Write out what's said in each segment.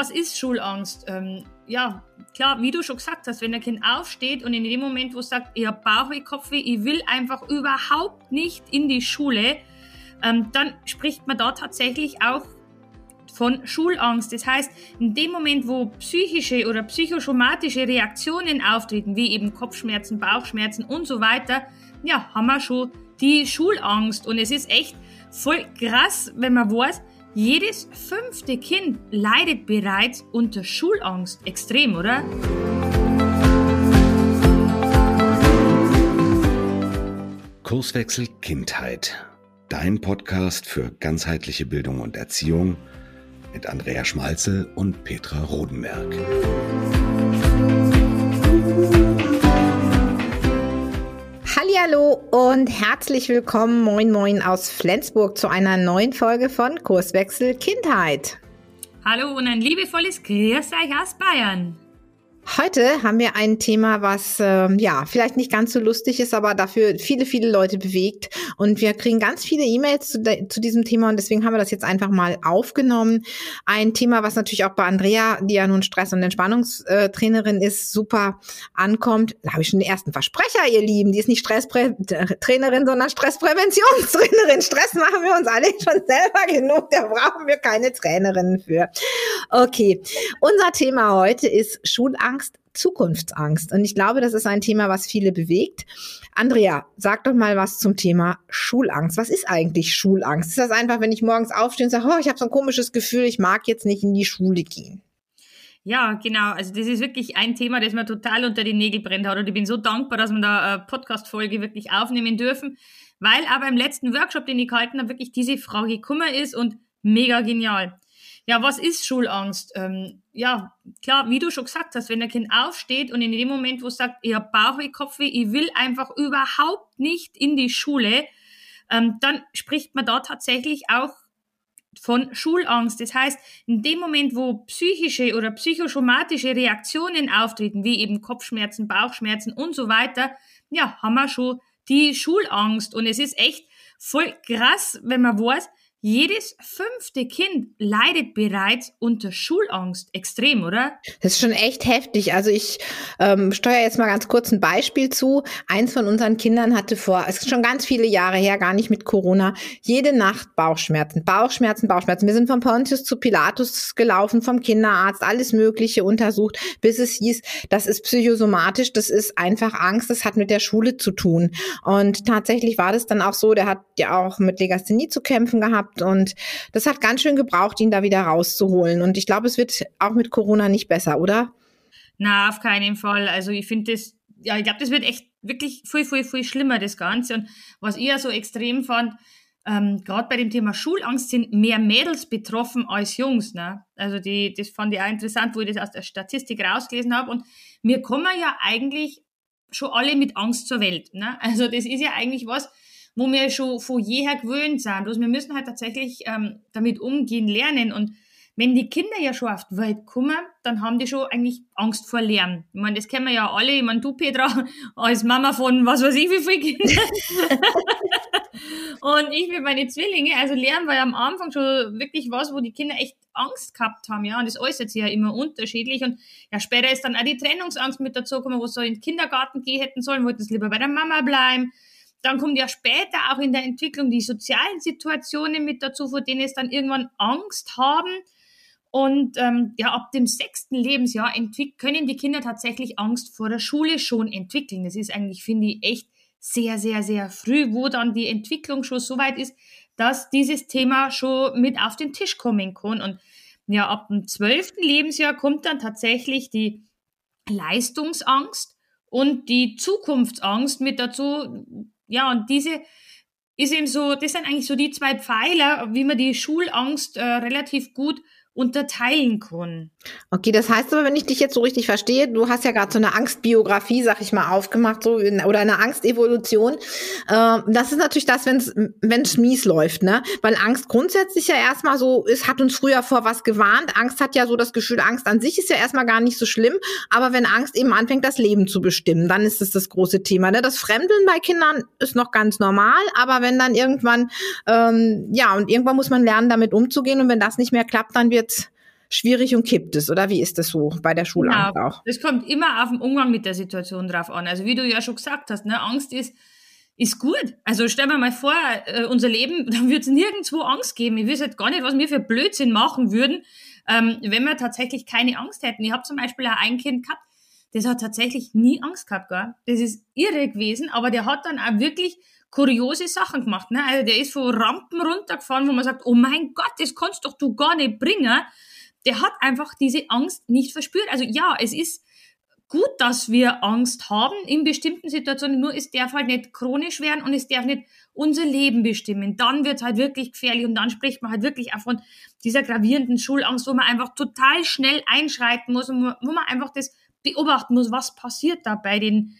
Was ist Schulangst? Ähm, ja, klar, wie du schon gesagt hast, wenn ein Kind aufsteht und in dem Moment, wo es sagt, ich habe Bauchweh, Kopfweh, ich will einfach überhaupt nicht in die Schule, ähm, dann spricht man da tatsächlich auch von Schulangst. Das heißt, in dem Moment, wo psychische oder psychosomatische Reaktionen auftreten, wie eben Kopfschmerzen, Bauchschmerzen und so weiter, ja, haben wir schon die Schulangst. Und es ist echt voll krass, wenn man weiß, jedes fünfte Kind leidet bereits unter Schulangst. Extrem, oder? Kurswechsel Kindheit. Dein Podcast für ganzheitliche Bildung und Erziehung mit Andrea Schmalzel und Petra Rodenberg. Hallo und herzlich willkommen, moin moin aus Flensburg zu einer neuen Folge von Kurswechsel Kindheit. Hallo und ein liebevolles Grüß euch aus Bayern. Heute haben wir ein Thema, was äh, ja vielleicht nicht ganz so lustig ist, aber dafür viele, viele Leute bewegt. Und wir kriegen ganz viele E-Mails zu, zu, diesem Thema und deswegen haben wir das jetzt einfach mal aufgenommen. Ein Thema, was natürlich auch bei Andrea, die ja nun Stress- und Entspannungstrainerin ist, super ankommt. Da habe ich schon den ersten Versprecher, ihr Lieben. Die ist nicht Stresstrainerin, sondern Stresspräventionstrainerin. Stress machen wir uns alle schon selber genug. Da brauchen wir keine Trainerinnen für. Okay, unser Thema heute ist Schulangst Angst, Zukunftsangst. Und ich glaube, das ist ein Thema, was viele bewegt. Andrea, sag doch mal was zum Thema Schulangst. Was ist eigentlich Schulangst? Ist das einfach, wenn ich morgens aufstehe und sage, oh, ich habe so ein komisches Gefühl, ich mag jetzt nicht in die Schule gehen? Ja, genau. Also das ist wirklich ein Thema, das mir total unter die Nägel brennt hat. Und ich bin so dankbar, dass wir da eine Podcast-Folge wirklich aufnehmen dürfen, weil aber im letzten Workshop, den ich gehalten habe, wirklich diese Frage gekommen ist und mega genial. Ja, was ist Schulangst? Ähm, ja, klar, wie du schon gesagt hast, wenn ein Kind aufsteht und in dem Moment, wo es sagt, ich habe Bauchweh, Kopfweh, ich will einfach überhaupt nicht in die Schule, ähm, dann spricht man da tatsächlich auch von Schulangst. Das heißt, in dem Moment, wo psychische oder psychosomatische Reaktionen auftreten, wie eben Kopfschmerzen, Bauchschmerzen und so weiter, ja, haben wir schon die Schulangst. Und es ist echt voll krass, wenn man weiß, jedes fünfte Kind leidet bereits unter Schulangst. Extrem, oder? Das ist schon echt heftig. Also ich ähm, steuere jetzt mal ganz kurz ein Beispiel zu. Eins von unseren Kindern hatte vor, es ist schon ganz viele Jahre her, gar nicht mit Corona, jede Nacht Bauchschmerzen, Bauchschmerzen, Bauchschmerzen. Wir sind von Pontius zu Pilatus gelaufen, vom Kinderarzt, alles Mögliche untersucht, bis es hieß, das ist psychosomatisch, das ist einfach Angst, das hat mit der Schule zu tun. Und tatsächlich war das dann auch so, der hat ja auch mit Legasthenie zu kämpfen gehabt gehabt und das hat ganz schön gebraucht, ihn da wieder rauszuholen. Und ich glaube, es wird auch mit Corona nicht besser, oder? Na, auf keinen Fall. Also ich finde das, ja, ich glaube, das wird echt wirklich viel, viel, viel schlimmer, das Ganze. Und was ich ja so extrem fand, ähm, gerade bei dem Thema Schulangst sind mehr Mädels betroffen als Jungs. Ne? Also die, das fand ich auch interessant, wo ich das aus der Statistik rausgelesen habe. Und wir kommen ja eigentlich schon alle mit Angst zur Welt. Ne? Also das ist ja eigentlich was, wo wir schon von jeher gewöhnt sind. Bloß wir müssen halt tatsächlich ähm, damit umgehen lernen. Und wenn die Kinder ja schon auf die Welt kommen, dann haben die schon eigentlich Angst vor Lernen. Ich meine, das kennen wir ja alle. Ich meine, du, Petra, als Mama von was weiß ich wie viele Kinder. und ich mit meinen Zwillinge, also Lernen war ja am Anfang schon wirklich was, wo die Kinder echt Angst gehabt haben, ja. Und das äußert sich ja immer unterschiedlich. Und ja, später ist dann auch die Trennungsangst mit dazu gekommen, wo sie in den Kindergarten gehen hätten sollen, wollten sie lieber bei der Mama bleiben. Dann kommt ja später auch in der Entwicklung die sozialen Situationen mit dazu, vor denen es dann irgendwann Angst haben. Und ähm, ja, ab dem sechsten Lebensjahr können die Kinder tatsächlich Angst vor der Schule schon entwickeln. Das ist eigentlich, finde ich, echt sehr, sehr, sehr früh, wo dann die Entwicklung schon so weit ist, dass dieses Thema schon mit auf den Tisch kommen kann. Und ja, ab dem zwölften Lebensjahr kommt dann tatsächlich die Leistungsangst und die Zukunftsangst mit dazu, ja, und diese ist eben so, das sind eigentlich so die zwei Pfeiler, wie man die Schulangst äh, relativ gut unterteilen kann. Okay, das heißt aber, wenn ich dich jetzt so richtig verstehe, du hast ja gerade so eine Angstbiografie, sag ich mal, aufgemacht, so oder eine Angstevolution. Äh, das ist natürlich das, wenn es mies läuft, ne? Weil Angst grundsätzlich ja erstmal so ist, hat uns früher vor was gewarnt. Angst hat ja so das Gefühl, Angst an sich ist ja erstmal gar nicht so schlimm, aber wenn Angst eben anfängt, das Leben zu bestimmen, dann ist es das große Thema. Ne? Das Fremdeln bei Kindern ist noch ganz normal, aber wenn dann irgendwann, ähm, ja, und irgendwann muss man lernen, damit umzugehen und wenn das nicht mehr klappt, dann wird schwierig und kippt es, oder wie ist das so bei der Schulangst genau. auch? Es kommt immer auf den Umgang mit der Situation drauf an. Also wie du ja schon gesagt hast, ne, Angst ist, ist gut. Also stell mir mal vor, äh, unser Leben, da wird es nirgendwo Angst geben. Ich weiß halt gar nicht, was wir für Blödsinn machen würden, ähm, wenn wir tatsächlich keine Angst hätten. Ich habe zum Beispiel auch ein Kind gehabt, das hat tatsächlich nie Angst gehabt, gell? Das ist irre gewesen, aber der hat dann auch wirklich kuriose Sachen gemacht. Ne? Also der ist von Rampen runtergefahren, wo man sagt, oh mein Gott, das kannst doch du gar nicht bringen. Der hat einfach diese Angst nicht verspürt. Also ja, es ist gut, dass wir Angst haben in bestimmten Situationen, nur es darf halt nicht chronisch werden und es darf nicht unser Leben bestimmen. Dann wird es halt wirklich gefährlich und dann spricht man halt wirklich auch von dieser gravierenden Schulangst, wo man einfach total schnell einschreiten muss und wo man einfach das beobachten muss, was passiert da bei den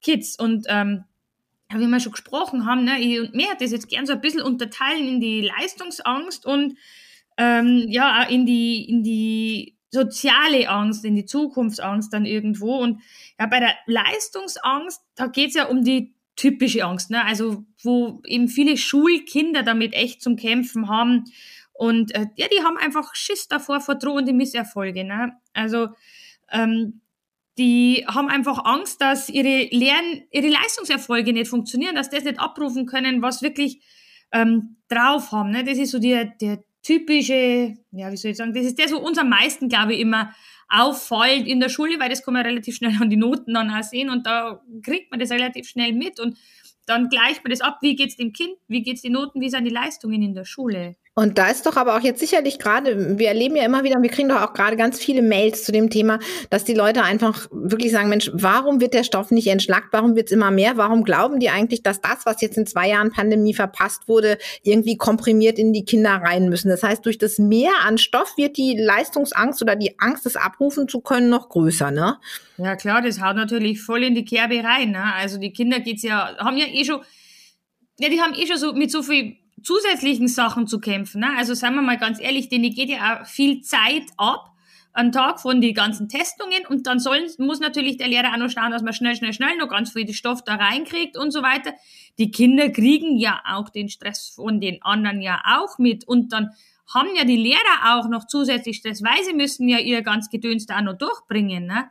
Kids. Und ähm, wie wir schon gesprochen haben, ne, ich und mir hat das jetzt gern so ein bisschen unterteilen in die Leistungsangst und ähm, ja, in die, in die soziale Angst, in die Zukunftsangst dann irgendwo. Und ja, bei der Leistungsangst, da geht's ja um die typische Angst, ne? Also wo eben viele Schulkinder damit echt zum Kämpfen haben. Und äh, ja, die haben einfach Schiss davor vor drohende Misserfolge. Ne? Also ähm, die haben einfach Angst, dass ihre Lern-, ihre Leistungserfolge nicht funktionieren, dass das nicht abrufen können, was wirklich ähm, drauf haben. Ne? Das ist so der, der typische, ja, wie soll ich sagen, das ist der, so uns am meisten, glaube ich, immer auffällt in der Schule, weil das kann man relativ schnell an die Noten dann auch sehen und da kriegt man das relativ schnell mit und dann gleicht man das ab, wie geht's dem Kind, wie geht's den Noten, wie sind die Leistungen in der Schule. Und da ist doch aber auch jetzt sicherlich gerade, wir erleben ja immer wieder, wir kriegen doch auch gerade ganz viele Mails zu dem Thema, dass die Leute einfach wirklich sagen, Mensch, warum wird der Stoff nicht entschlackt? Warum wird es immer mehr? Warum glauben die eigentlich, dass das, was jetzt in zwei Jahren Pandemie verpasst wurde, irgendwie komprimiert in die Kinder rein müssen? Das heißt, durch das Mehr an Stoff wird die Leistungsangst oder die Angst, das abrufen zu können, noch größer, ne? Ja klar, das haut natürlich voll in die Kerbe rein. Ne? Also die Kinder geht's ja, haben ja eh schon, ja, die haben eh schon so mit so viel zusätzlichen Sachen zu kämpfen. Ne? Also sagen wir mal ganz ehrlich, denen geht ja auch viel Zeit ab am Tag von den ganzen Testungen und dann sollen, muss natürlich der Lehrer auch noch schauen, dass man schnell, schnell, schnell noch ganz viel Stoff da reinkriegt und so weiter. Die Kinder kriegen ja auch den Stress von den anderen ja auch mit und dann haben ja die Lehrer auch noch zusätzlich Stress, weil sie müssen ja ihr ganz Gedöns da auch noch durchbringen. Ne?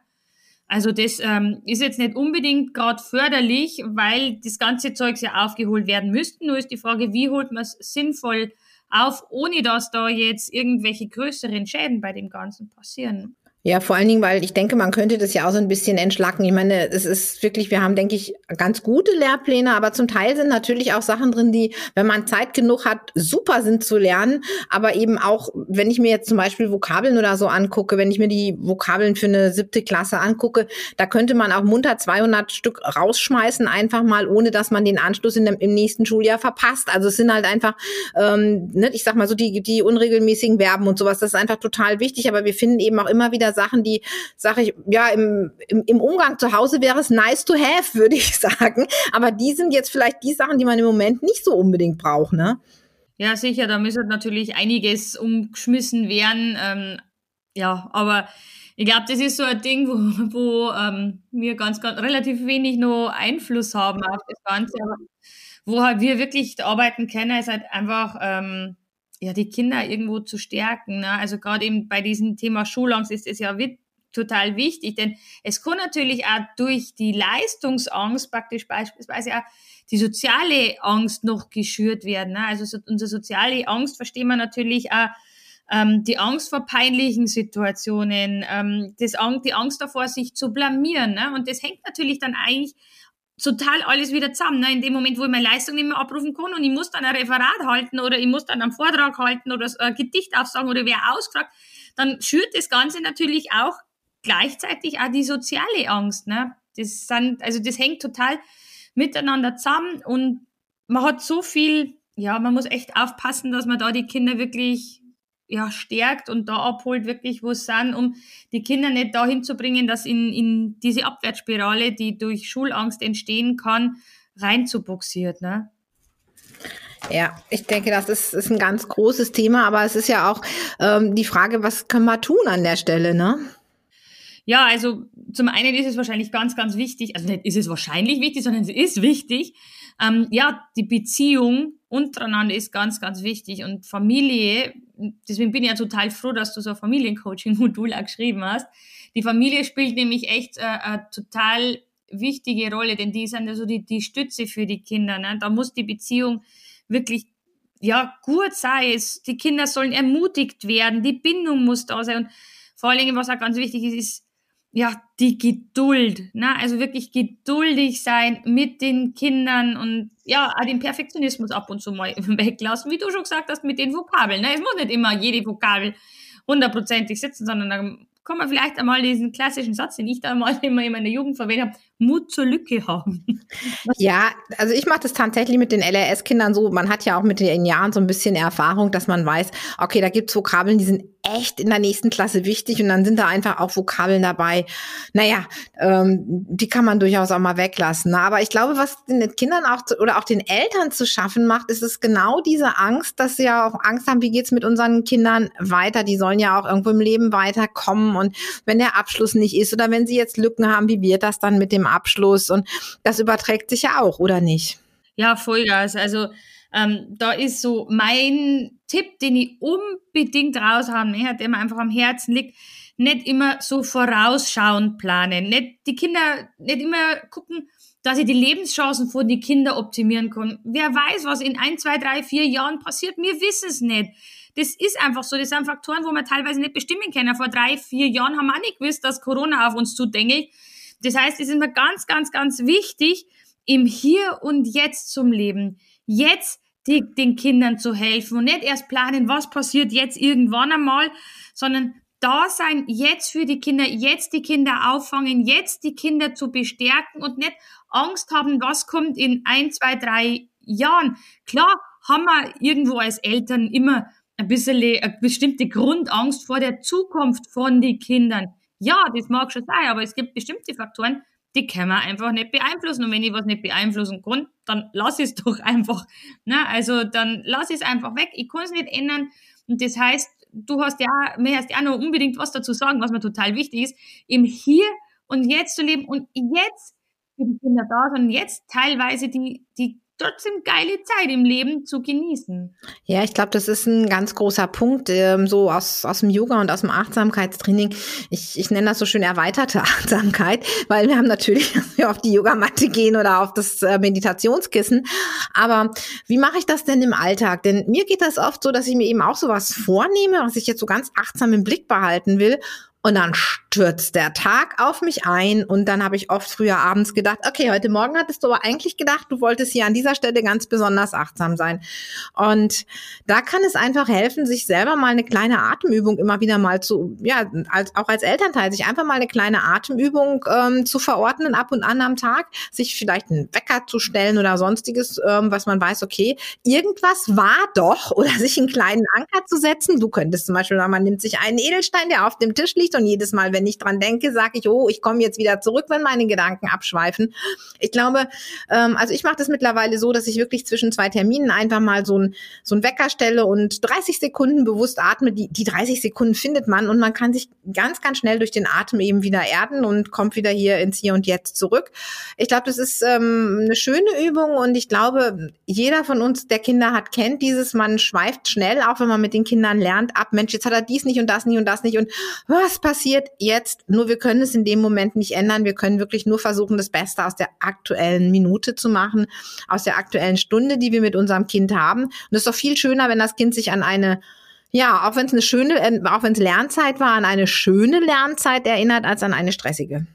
Also das ähm, ist jetzt nicht unbedingt gerade förderlich, weil das ganze Zeug ja aufgeholt werden müsste. Nur ist die Frage, wie holt man es sinnvoll auf, ohne dass da jetzt irgendwelche größeren Schäden bei dem Ganzen passieren. Ja, vor allen Dingen, weil ich denke, man könnte das ja auch so ein bisschen entschlacken. Ich meine, es ist wirklich, wir haben, denke ich, ganz gute Lehrpläne, aber zum Teil sind natürlich auch Sachen drin, die, wenn man Zeit genug hat, super sind zu lernen. Aber eben auch, wenn ich mir jetzt zum Beispiel Vokabeln oder so angucke, wenn ich mir die Vokabeln für eine siebte Klasse angucke, da könnte man auch munter 200 Stück rausschmeißen, einfach mal, ohne dass man den Anschluss in dem, im nächsten Schuljahr verpasst. Also es sind halt einfach, ähm, ne, ich sag mal so, die, die unregelmäßigen Verben und sowas, das ist einfach total wichtig. Aber wir finden eben auch immer wieder Sachen, die, sage ich, ja, im, im, im Umgang zu Hause wäre es nice to have, würde ich sagen. Aber die sind jetzt vielleicht die Sachen, die man im Moment nicht so unbedingt braucht, ne? Ja, sicher, da müsste natürlich einiges umgeschmissen werden. Ähm, ja, aber ich glaube, das ist so ein Ding, wo, wo ähm, wir ganz, ganz relativ wenig noch Einfluss haben auf das Ganze. Wo halt wir wirklich arbeiten können, ist halt einfach ähm, ja, die Kinder irgendwo zu stärken. Ne? Also gerade eben bei diesem Thema Schulangst ist es ja total wichtig, denn es kann natürlich auch durch die Leistungsangst praktisch beispielsweise auch die soziale Angst noch geschürt werden. Ne? Also so, unsere soziale Angst verstehen wir natürlich auch ähm, die Angst vor peinlichen Situationen, ähm, das, die Angst davor, sich zu blamieren. Ne? Und das hängt natürlich dann eigentlich total alles wieder zusammen. Ne? In dem Moment, wo ich meine Leistung nicht mehr abrufen kann und ich muss dann ein Referat halten oder ich muss dann einen Vortrag halten oder ein Gedicht aufsagen oder wer ausgefragt, dann schürt das Ganze natürlich auch gleichzeitig auch die soziale Angst. Ne? Das sind, also das hängt total miteinander zusammen und man hat so viel, ja, man muss echt aufpassen, dass man da die Kinder wirklich ja, stärkt und da abholt, wirklich, wo es sind, um die Kinder nicht dahin zu bringen, dass in, in diese Abwärtsspirale, die durch Schulangst entstehen kann, reinzubuxiert. Ne? Ja, ich denke, das ist, ist ein ganz großes Thema, aber es ist ja auch ähm, die Frage, was können wir tun an der Stelle, ne? Ja, also zum einen ist es wahrscheinlich ganz, ganz wichtig, also nicht ist es wahrscheinlich wichtig, sondern es ist wichtig. Ähm, ja, die Beziehung untereinander ist ganz, ganz wichtig und Familie deswegen bin ich ja total froh, dass du so ein Familiencoaching-Modul auch geschrieben hast. Die Familie spielt nämlich echt äh, eine total wichtige Rolle, denn die sind ja so die, die Stütze für die Kinder. Ne? Da muss die Beziehung wirklich ja gut sein. Es, die Kinder sollen ermutigt werden, die Bindung muss da sein. Und vor allen Dingen, was auch ganz wichtig ist, ist ja die Geduld. Ne? Also wirklich geduldig sein mit den Kindern und ja, auch den Perfektionismus ab und zu mal weglassen, wie du schon gesagt hast, mit den Vokabeln. Ne? Es muss nicht immer jede Vokabel hundertprozentig sitzen, sondern da kann man vielleicht einmal diesen klassischen Satz, den ich da mal immer in meiner Jugend verwendet habe, Mut zur Lücke haben. Ja, also ich mache das tatsächlich mit den LRS-Kindern so. Man hat ja auch mit den Jahren so ein bisschen Erfahrung, dass man weiß, okay, da gibt's Vokabeln, die sind echt in der nächsten Klasse wichtig und dann sind da einfach auch Vokabeln dabei. Naja, ähm, die kann man durchaus auch mal weglassen. Aber ich glaube, was den Kindern auch zu, oder auch den Eltern zu schaffen macht, ist es genau diese Angst, dass sie ja auch Angst haben, wie geht's mit unseren Kindern weiter? Die sollen ja auch irgendwo im Leben weiterkommen und wenn der Abschluss nicht ist oder wenn sie jetzt Lücken haben, wie wird das dann mit dem Abschluss? Und das überträgt sich ja auch, oder nicht? Ja, Vollgas. Also ähm, da ist so mein Tipp, den ich unbedingt raushaben möchte, der mir einfach am Herzen liegt, nicht immer so vorausschauend planen, nicht die Kinder, nicht immer gucken, dass ich die Lebenschancen von den Kindern optimieren kann. Wer weiß, was in ein, zwei, drei, vier Jahren passiert, wir wissen es nicht. Das ist einfach so. Das sind Faktoren, wo wir teilweise nicht bestimmen können. Vor drei, vier Jahren haben wir auch nicht gewusst, dass Corona auf uns zudengelt. Das heißt, es ist mir ganz, ganz, ganz wichtig, im Hier und Jetzt zum Leben. Jetzt die, den Kindern zu helfen und nicht erst planen, was passiert jetzt irgendwann einmal, sondern da sein jetzt für die Kinder, jetzt die Kinder auffangen, jetzt die Kinder zu bestärken und nicht Angst haben, was kommt in ein, zwei, drei Jahren. Klar haben wir irgendwo als Eltern immer ein bisschen eine bestimmte Grundangst vor der Zukunft von den Kindern. Ja, das mag schon sein, aber es gibt bestimmte Faktoren, die kann man einfach nicht beeinflussen. Und wenn ich was nicht beeinflussen kann, dann lass es doch einfach. Ne? Also dann lass es einfach weg. Ich kann es nicht ändern. Und das heißt, du hast ja, mir hast ja noch unbedingt was dazu sagen, was mir total wichtig ist, im Hier und Jetzt zu leben und jetzt für die Kinder da sind, jetzt teilweise die, die trotzdem geile Zeit im Leben zu genießen. Ja, ich glaube, das ist ein ganz großer Punkt, ähm, so aus, aus dem Yoga und aus dem Achtsamkeitstraining. Ich, ich nenne das so schön erweiterte Achtsamkeit, weil wir haben natürlich, dass wir auf die Yogamatte gehen oder auf das äh, Meditationskissen. Aber wie mache ich das denn im Alltag? Denn mir geht das oft so, dass ich mir eben auch sowas vornehme, was ich jetzt so ganz achtsam im Blick behalten will. Und dann stürzt der Tag auf mich ein und dann habe ich oft früher abends gedacht, okay, heute Morgen hattest du aber eigentlich gedacht, du wolltest hier an dieser Stelle ganz besonders achtsam sein. Und da kann es einfach helfen, sich selber mal eine kleine Atemübung immer wieder mal zu, ja, als, auch als Elternteil, sich einfach mal eine kleine Atemübung ähm, zu verordnen ab und an am Tag, sich vielleicht einen Wecker zu stellen oder sonstiges, ähm, was man weiß, okay, irgendwas war doch oder sich einen kleinen Anker zu setzen. Du könntest zum Beispiel, man nimmt sich einen Edelstein, der auf dem Tisch liegt, nicht. Und jedes Mal, wenn ich dran denke, sage ich, oh, ich komme jetzt wieder zurück, wenn meine Gedanken abschweifen. Ich glaube, ähm, also ich mache das mittlerweile so, dass ich wirklich zwischen zwei Terminen einfach mal so ein, so ein Wecker stelle und 30 Sekunden bewusst atme. Die, die 30 Sekunden findet man und man kann sich ganz, ganz schnell durch den Atem eben wieder erden und kommt wieder hier ins Hier und Jetzt zurück. Ich glaube, das ist ähm, eine schöne Übung und ich glaube, jeder von uns, der Kinder hat, kennt dieses, man schweift schnell, auch wenn man mit den Kindern lernt, ab, Mensch, jetzt hat er dies nicht und das nicht und das nicht und was passiert jetzt? Nur wir können es in dem Moment nicht ändern. Wir können wirklich nur versuchen, das Beste aus der aktuellen Minute zu machen, aus der aktuellen Stunde, die wir mit unserem Kind haben. Und es ist doch viel schöner, wenn das Kind sich an eine ja, auch wenn es eine schöne, äh, auch wenn es Lernzeit war, an eine schöne Lernzeit erinnert, als an eine stressige.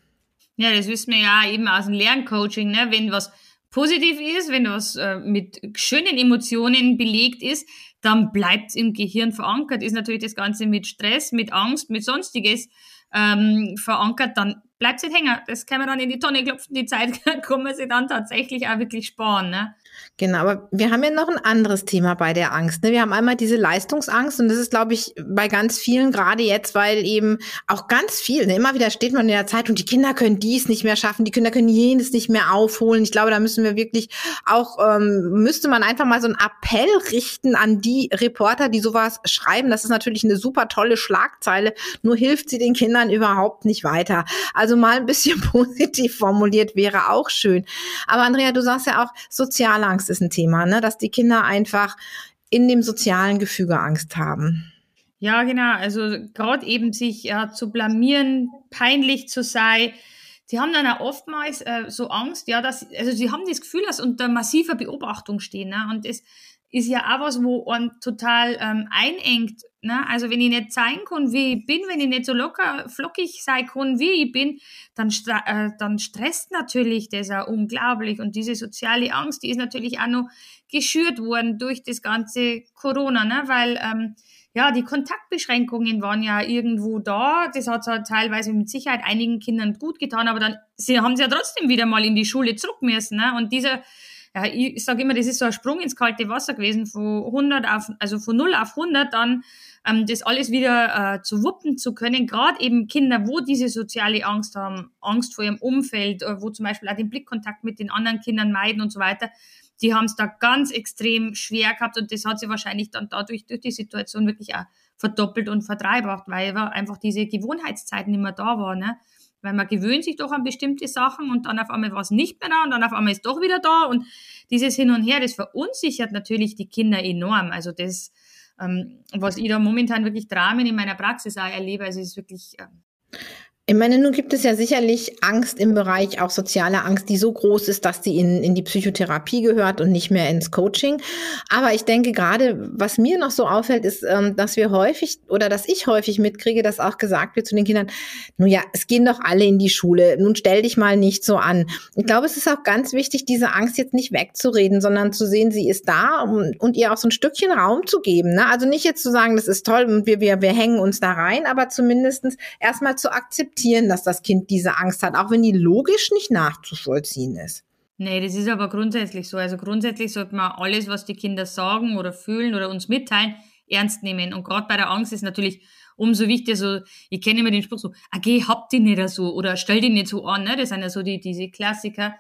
Ja, das wissen wir ja eben aus dem Lerncoaching, ne? Wenn was positiv ist, wenn was äh, mit schönen Emotionen belegt ist, dann bleibt es im Gehirn verankert. Ist natürlich das Ganze mit Stress, mit Angst, mit sonstiges ähm, verankert, dann bleibt nicht hängen. Das kann man dann in die Tonne klopfen, die Zeit kann man sich dann tatsächlich auch wirklich sparen. Ne? Genau, aber wir haben ja noch ein anderes Thema bei der Angst. Ne? Wir haben einmal diese Leistungsangst und das ist, glaube ich, bei ganz vielen gerade jetzt, weil eben auch ganz viel, ne? immer wieder steht man in der Zeit und die Kinder können dies nicht mehr schaffen, die Kinder können jenes nicht mehr aufholen. Ich glaube, da müssen wir wirklich auch, ähm, müsste man einfach mal so einen Appell richten an die Reporter, die sowas schreiben. Das ist natürlich eine super tolle Schlagzeile, nur hilft sie den Kindern überhaupt nicht weiter. Also mal ein bisschen positiv formuliert wäre auch schön. Aber Andrea, du sagst ja auch soziale Angst ist ein Thema, ne? dass die Kinder einfach in dem sozialen Gefüge Angst haben. Ja, genau. Also gerade eben sich ja, zu blamieren, peinlich zu sein. Sie haben dann auch oftmals äh, so Angst, ja, dass, also sie haben das Gefühl, dass unter massiver Beobachtung stehen. Ne? Und das ist ja auch was, wo man total ähm, einengt. Ne? Also wenn ich nicht zeigen kann, wie ich bin, wenn ich nicht so locker, flockig sein kann, wie ich bin, dann, äh, dann stresst natürlich das auch unglaublich. Und diese soziale Angst, die ist natürlich auch noch geschürt worden durch das ganze Corona, ne? weil ähm, ja, die Kontaktbeschränkungen waren ja irgendwo da. Das hat halt teilweise mit Sicherheit einigen Kindern gut getan, aber dann sie haben sie ja trotzdem wieder mal in die Schule zurück müssen. Ne? Und dieser, ja, ich sage immer, das ist so ein Sprung ins kalte Wasser gewesen, von 100 auf, also von 0 auf 100, dann ähm, das alles wieder äh, zu wuppen zu können. Gerade eben Kinder, wo diese soziale Angst haben, Angst vor ihrem Umfeld, äh, wo zum Beispiel auch den Blickkontakt mit den anderen Kindern meiden und so weiter die haben es da ganz extrem schwer gehabt und das hat sie wahrscheinlich dann dadurch durch die Situation wirklich auch verdoppelt und verdreifacht, weil einfach diese Gewohnheitszeit nicht mehr da war. Ne? Weil man gewöhnt sich doch an bestimmte Sachen und dann auf einmal war es nicht mehr da und dann auf einmal ist doch wieder da und dieses Hin und Her, das verunsichert natürlich die Kinder enorm. Also das, ähm, was ich da momentan wirklich Dramen in meiner Praxis auch erlebe, also ist wirklich ähm, ich meine, nun gibt es ja sicherlich Angst im Bereich, auch soziale Angst, die so groß ist, dass die in, in die Psychotherapie gehört und nicht mehr ins Coaching. Aber ich denke gerade, was mir noch so auffällt, ist, ähm, dass wir häufig oder dass ich häufig mitkriege, dass auch gesagt wird zu den Kindern, nun ja, es gehen doch alle in die Schule, nun stell dich mal nicht so an. Ich glaube, es ist auch ganz wichtig, diese Angst jetzt nicht wegzureden, sondern zu sehen, sie ist da und, und ihr auch so ein Stückchen Raum zu geben. Ne? Also nicht jetzt zu sagen, das ist toll und wir, wir, wir hängen uns da rein, aber zumindestens erstmal zu akzeptieren, akzeptieren, dass das Kind diese Angst hat, auch wenn die logisch nicht nachzuvollziehen ist. Nee, das ist aber grundsätzlich so. Also grundsätzlich sollte man alles, was die Kinder sagen oder fühlen oder uns mitteilen, ernst nehmen. Und gerade bei der Angst ist natürlich umso wichtiger so, ich kenne immer den Spruch so, okay, ah, habt die nicht so oder stell die nicht so an, ne? Das sind ja so die, diese Klassiker.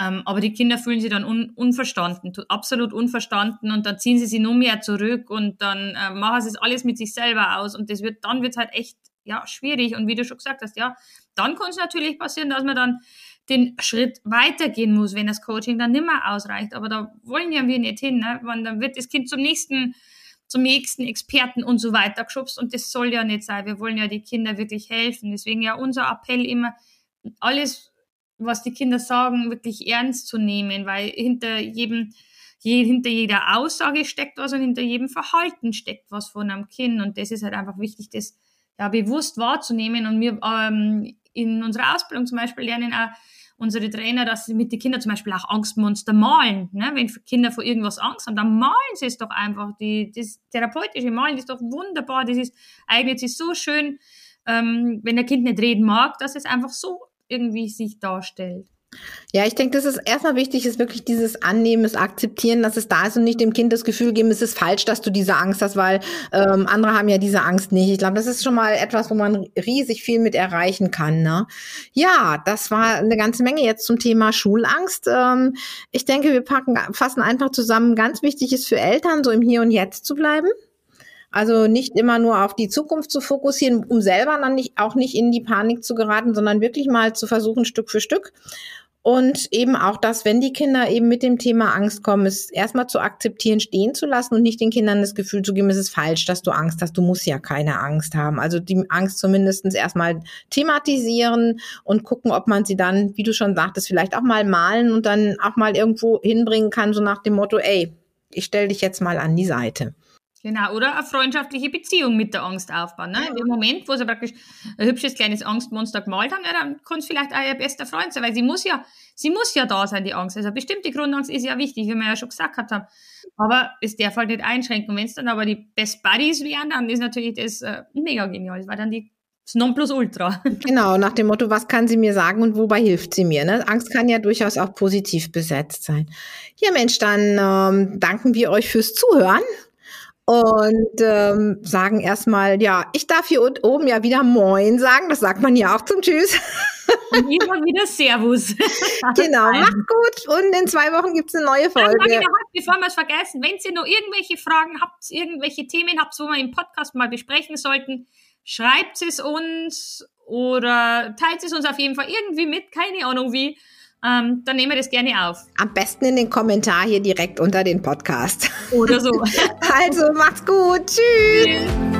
Ähm, aber die Kinder fühlen sich dann un, unverstanden, absolut unverstanden und dann ziehen sie sich nur mehr zurück und dann äh, machen sie es alles mit sich selber aus und das wird, dann wird es halt echt ja, schwierig. Und wie du schon gesagt hast, ja, dann kann es natürlich passieren, dass man dann den Schritt weitergehen muss, wenn das Coaching dann nicht mehr ausreicht. Aber da wollen ja wir nicht hin, ne? Weil dann wird das Kind zum nächsten, zum nächsten Experten und so weiter geschubst und das soll ja nicht sein. Wir wollen ja die Kinder wirklich helfen. Deswegen ja unser Appell immer, alles, was die Kinder sagen, wirklich ernst zu nehmen, weil hinter jedem, je, hinter jeder Aussage steckt was und hinter jedem Verhalten steckt was von einem Kind. Und das ist halt einfach wichtig, das ja, bewusst wahrzunehmen. Und wir ähm, in unserer Ausbildung zum Beispiel lernen auch unsere Trainer, dass sie mit den Kindern zum Beispiel auch Angstmonster malen. Ne? Wenn Kinder vor irgendwas Angst haben, dann malen sie es doch einfach. Die, das therapeutische Malen ist doch wunderbar. Das ist, eignet sich so schön, ähm, wenn der Kind nicht reden mag, dass es einfach so irgendwie sich darstellt. Ja, ich denke, das ist erstmal wichtig, ist wirklich dieses Annehmen, das Akzeptieren, dass es da ist und nicht dem Kind das Gefühl geben, es ist falsch, dass du diese Angst hast, weil ähm, andere haben ja diese Angst nicht. Ich glaube, das ist schon mal etwas, wo man riesig viel mit erreichen kann. Ne? Ja, das war eine ganze Menge jetzt zum Thema Schulangst. Ähm, ich denke, wir packen, fassen einfach zusammen. Ganz wichtig ist für Eltern, so im Hier und Jetzt zu bleiben. Also nicht immer nur auf die Zukunft zu fokussieren, um selber dann nicht, auch nicht in die Panik zu geraten, sondern wirklich mal zu versuchen, Stück für Stück und eben auch das, wenn die Kinder eben mit dem Thema Angst kommen, ist erstmal zu akzeptieren, stehen zu lassen und nicht den Kindern das Gefühl zu geben, es ist falsch, dass du Angst hast. Du musst ja keine Angst haben. Also die Angst zumindest erstmal thematisieren und gucken, ob man sie dann, wie du schon sagtest, vielleicht auch mal malen und dann auch mal irgendwo hinbringen kann, so nach dem Motto, ey, ich stell dich jetzt mal an die Seite. Genau, oder eine freundschaftliche Beziehung mit der Angst aufbauen. Ne? Ja. Im Moment, wo sie praktisch ein hübsches kleines Angstmonster gemalt haben, ja, dann kann es vielleicht auch ihr bester Freund sein, weil sie muss ja, sie muss ja da sein, die Angst. Also bestimmte Grundangst ist ja wichtig, wie wir ja schon gesagt haben. Aber es darf halt nicht einschränken. Wenn es dann aber die Best Buddies wären, dann ist natürlich das äh, mega genial. Das war dann die das Nonplusultra. Genau, nach dem Motto, was kann sie mir sagen und wobei hilft sie mir? Ne? Angst kann ja durchaus auch positiv besetzt sein. Ja, Mensch, dann ähm, danken wir euch fürs Zuhören und ähm, sagen erstmal, ja, ich darf hier oben ja wieder Moin sagen, das sagt man ja auch zum Tschüss. Und immer wieder Servus. genau, macht gut und in zwei Wochen gibt es eine neue Folge. Dann noch, bevor wir es vergessen, wenn ihr noch irgendwelche Fragen habt, irgendwelche Themen habt, wo wir im Podcast mal besprechen sollten, schreibt es uns oder teilt es uns auf jeden Fall irgendwie mit, keine Ahnung wie ähm, dann nehmen wir das gerne auf. Am besten in den Kommentar hier direkt unter den Podcast. Oder so. also macht's gut. Tschüss. Tschüss.